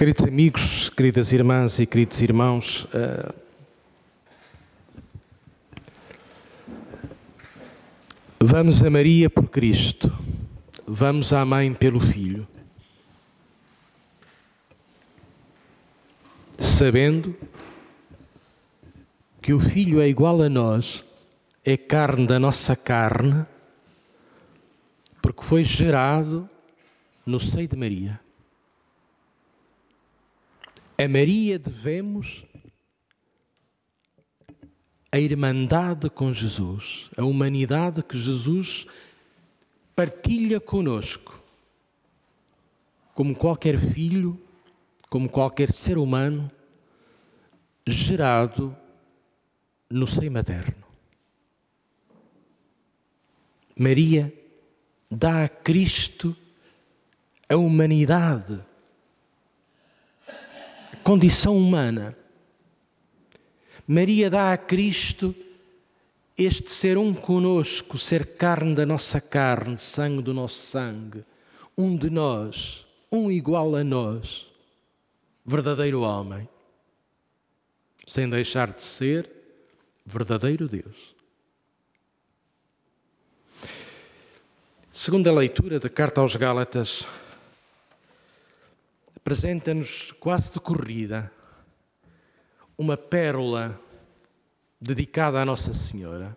Queridos amigos, queridas irmãs e queridos irmãos, uh, vamos a Maria por Cristo, vamos à Mãe pelo Filho, sabendo que o Filho é igual a nós, é carne da nossa carne, porque foi gerado no seio de Maria. A Maria devemos a irmandade com Jesus, a humanidade que Jesus partilha conosco, como qualquer filho, como qualquer ser humano gerado no seio materno. Maria dá a Cristo a humanidade condição humana. Maria dá a Cristo este ser um conosco, ser carne da nossa carne, sangue do nosso sangue, um de nós, um igual a nós, verdadeiro homem, sem deixar de ser verdadeiro Deus. Segunda leitura da carta aos Gálatas, apresenta-nos quase de corrida uma pérola dedicada à Nossa Senhora.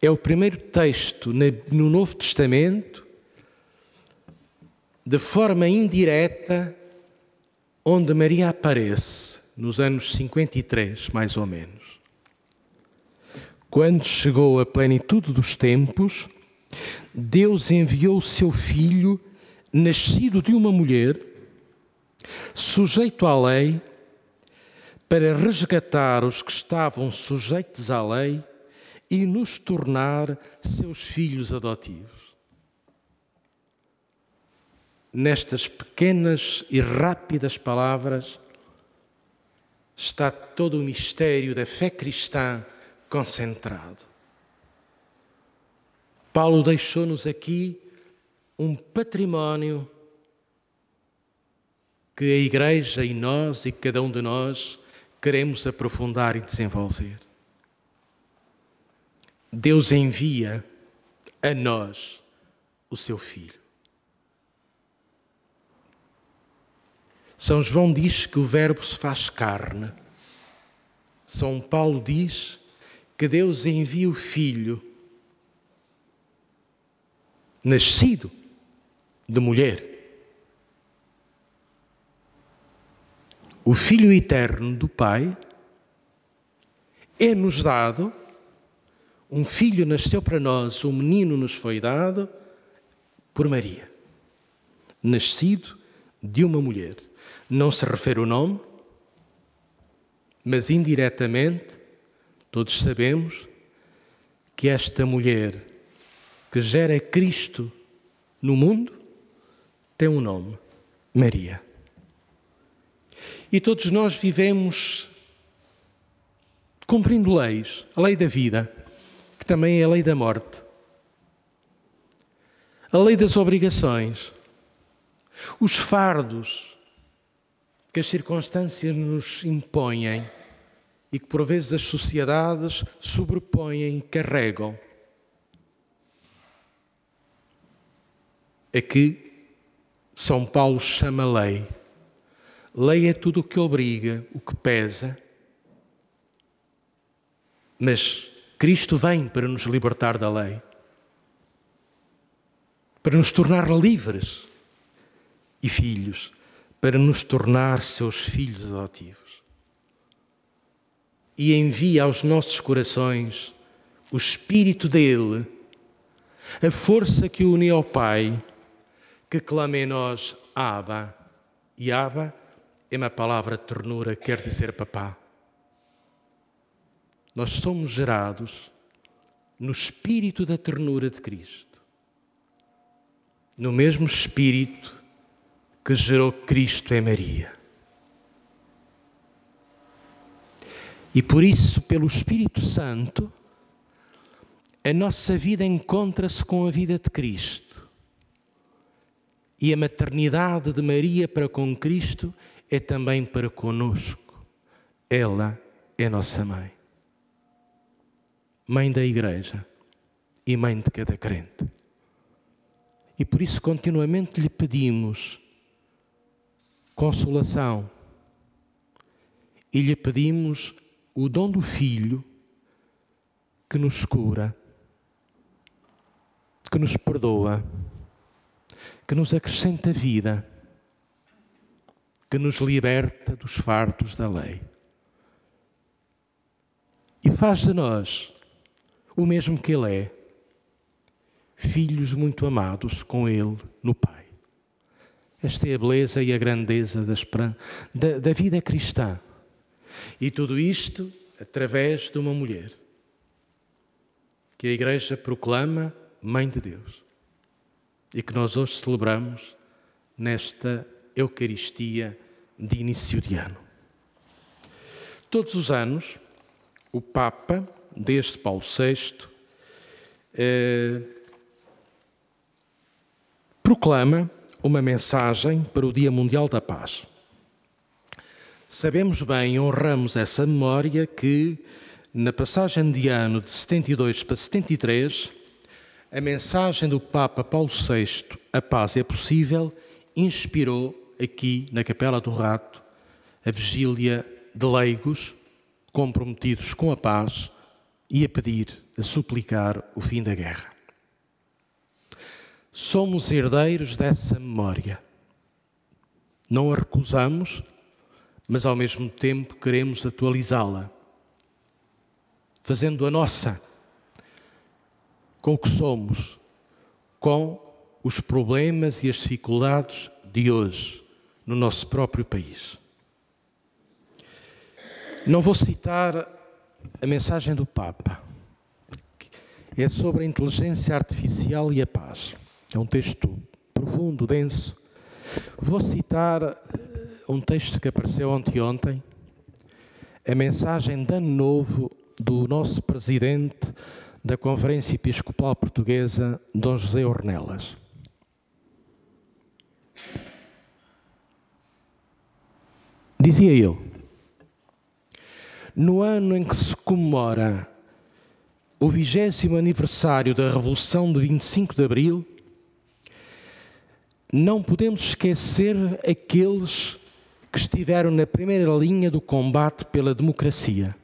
É o primeiro texto no Novo Testamento, de forma indireta, onde Maria aparece, nos anos 53, mais ou menos. Quando chegou a plenitude dos tempos, Deus enviou o seu Filho nascido de uma mulher, sujeito à lei, para resgatar os que estavam sujeitos à lei e nos tornar seus filhos adotivos. Nestas pequenas e rápidas palavras está todo o mistério da fé cristã concentrado. Paulo deixou-nos aqui um património que a Igreja e nós e cada um de nós queremos aprofundar e desenvolver. Deus envia a nós o seu Filho. São João diz que o Verbo se faz carne. São Paulo diz que Deus envia o Filho, nascido de mulher. O Filho eterno do Pai é-nos dado, um filho nasceu para nós, um menino nos foi dado por Maria, nascido de uma mulher. Não se refere o nome, mas indiretamente todos sabemos que esta mulher que gera Cristo no mundo tem um nome: Maria. E todos nós vivemos cumprindo leis, a lei da vida, que também é a lei da morte, a lei das obrigações, os fardos que as circunstâncias nos impõem e que por vezes as sociedades sobrepõem carregam. Aqui são Paulo chama lei. Lei é tudo o que obriga, o que pesa. Mas Cristo vem para nos libertar da lei, para nos tornar livres e filhos, para nos tornar seus filhos adotivos. E envia aos nossos corações o Espírito dele, a força que une ao Pai que clama em nós Abba. E Abba é uma palavra de ternura, quer dizer papá. Nós somos gerados no espírito da ternura de Cristo. No mesmo espírito que gerou Cristo em Maria. E por isso, pelo Espírito Santo, a nossa vida encontra-se com a vida de Cristo E a maternidade de Maria para com Cristo é também para conosco. Ela é nossa mãe. Mãe da Igreja e mãe de cada crente. E por isso continuamente lhe pedimos consolação e lhe pedimos o dom do Filho que nos cura, que nos perdoa, que nos acrescenta vida, que nos liberta dos fardos da lei. E faz de nós o mesmo que Ele é, filhos muito amados com Ele no Pai. Esta é a beleza e a grandeza da, da, da vida cristã. E tudo isto através de uma mulher que a Igreja proclama Mãe de Deus e que nós hoje celebramos nesta Eucaristia de início de ano. Todos os anos, o Papa, desde Paulo VI, eh, proclama uma mensagem para o Dia Mundial da Paz. Sabemos bem, honramos essa memória que, na passagem de ano de 72 para 73, a mensagem do Papa Paulo VI, A Paz é Possível, inspirou aqui na Capela do Rato a vigília de leigos comprometidos com a paz e a pedir, a suplicar o fim da guerra. Somos herdeiros dessa memória. Não a recusamos mas ao mesmo tempo queremos atualizá-la, fazendo a nossa, com que somos, com os problemas e as dificuldades de hoje no nosso próprio país. Não vou citar a mensagem do Papa, é sobre a inteligência artificial e a paz. É um texto profundo, denso. Vou citar um texto que apareceu ontem ontem, a mensagem de ano novo do nosso presidente da Conferência Episcopal Portuguesa, Dom José Ornelas. Dizia ele: No ano em que se comemora o vigésimo aniversário da Revolução de 25 de Abril, não podemos esquecer aqueles que estiveram na primeira linha do combate pela democracia.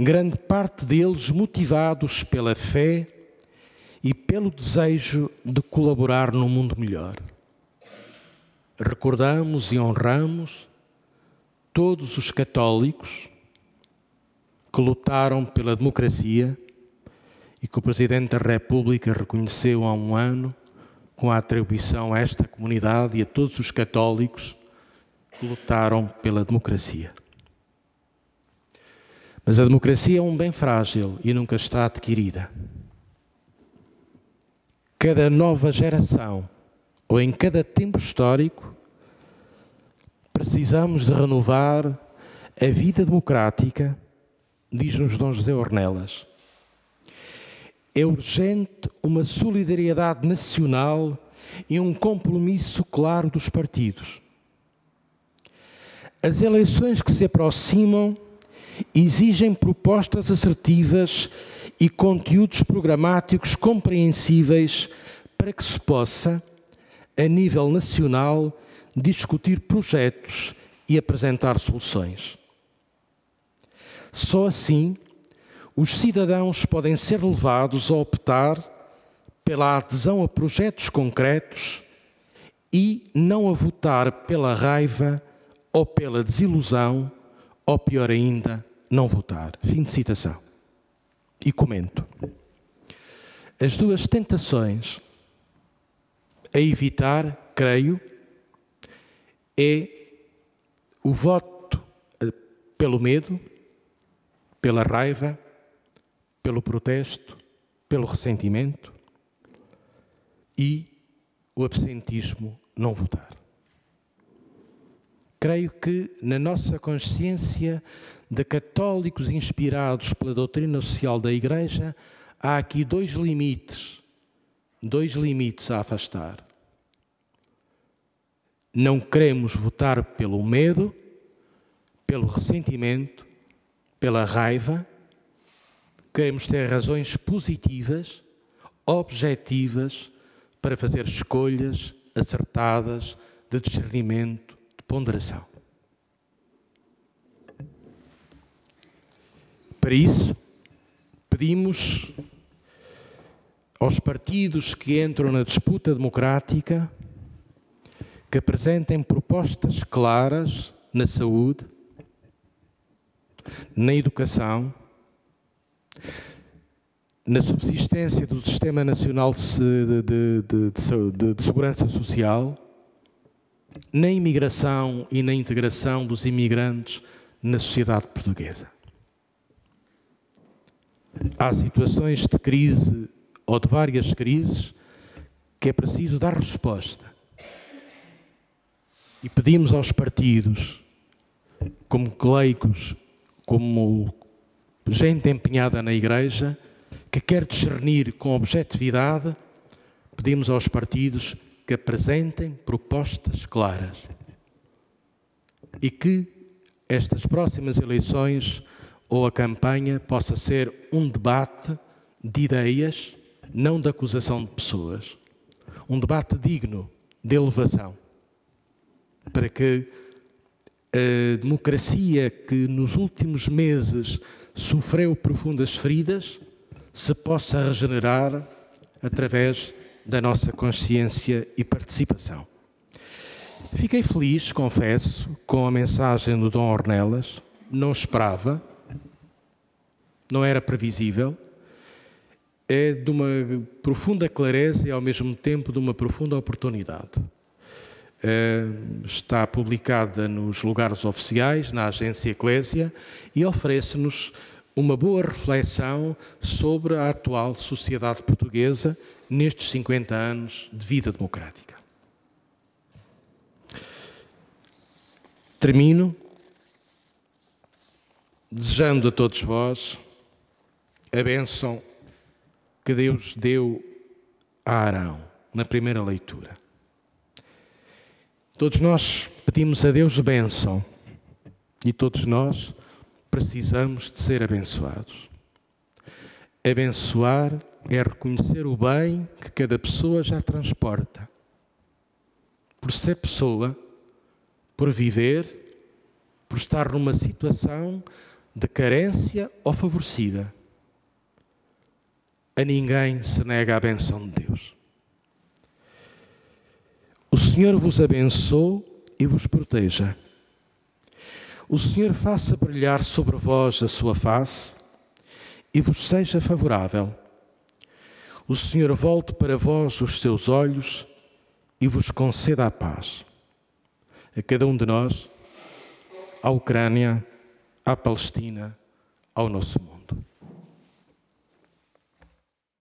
Grande parte deles motivados pela fé e pelo desejo de colaborar num mundo melhor. Recordamos e honramos todos os católicos que lutaram pela democracia e que o Presidente da República reconheceu há um ano com a atribuição a esta comunidade e a todos os católicos que lutaram pela democracia. Mas a democracia é um bem frágil e nunca está adquirida. Cada nova geração, ou em cada tempo histórico, precisamos de renovar a vida democrática, diz-nos Dom José Ornelas. É urgente uma solidariedade nacional e um compromisso claro dos partidos as eleições que se aproximam exigem propostas assertivas e conteúdos programáticos compreensíveis para que se possa, a nível nacional, discutir projetos e apresentar soluções. Só assim os cidadãos podem ser levados a optar pela adesão a projetos concretos e não a votar pela raiva ou pela desilusão, ou pior ainda, não votar. Fim de citação. E comento. As duas tentações a evitar, creio, é o voto eh, pelo medo, pela raiva, pelo protesto, pelo ressentimento e o absentismo não votar. Creio que na nossa consciência de católicos inspirados pela doutrina social da Igreja, há aqui dois limites, dois limites a afastar. Não queremos votar pelo medo, pelo ressentimento, pela raiva. Queremos ter razões positivas, objetivas, para fazer escolhas acertadas de discernimento, ponderação. Para isso, pedimos aos partidos que entram na disputa democrática que apresentem propostas claras na saúde, na educação, na subsistência do Sistema Nacional de, de, de, de, Segurança Social, na imigração e na integração dos imigrantes na sociedade portuguesa. Há situações de crise ou de várias crises que é preciso dar resposta. E pedimos aos partidos, como leigos, como gente empenhada na Igreja, que quer discernir com objetividade, pedimos aos partidos que apresentem propostas claras e que estas próximas eleições ou a campanha possa ser um debate de ideias, não de acusação de pessoas. Um debate digno de elevação, para que a democracia que nos últimos meses sofreu profundas feridas se possa regenerar através da nossa consciência e participação. Fiquei feliz, confesso, com a mensagem do Dom Ornelas, não esperava, não era previsível, é de uma profunda clareza e ao mesmo tempo de uma profunda oportunidade. É, está publicada nos lugares oficiais, na agência Eclésia, e oferece-nos uma boa reflexão sobre a atual sociedade portuguesa nestes 50 anos de vida democrática. Termino desejando a todos vós a bênção que Deus deu a Arão na primeira leitura. Todos nós pedimos a Deus bênção e todos nós precisamos de ser abençoados. Abençoar é reconhecer o bem que cada pessoa já transporta. Por ser pessoa, por viver, por estar numa situação de carência ou favorecida. A ninguém se nega a benção de Deus. O Senhor vos abençoe e vos proteja. O Senhor faça brilhar sobre vós a sua face e vos seja favorável. O Senhor volte para vós os seus olhos e vos conceda a paz. A cada um de nós, à Ucrânia, à Palestina, ao nosso mundo.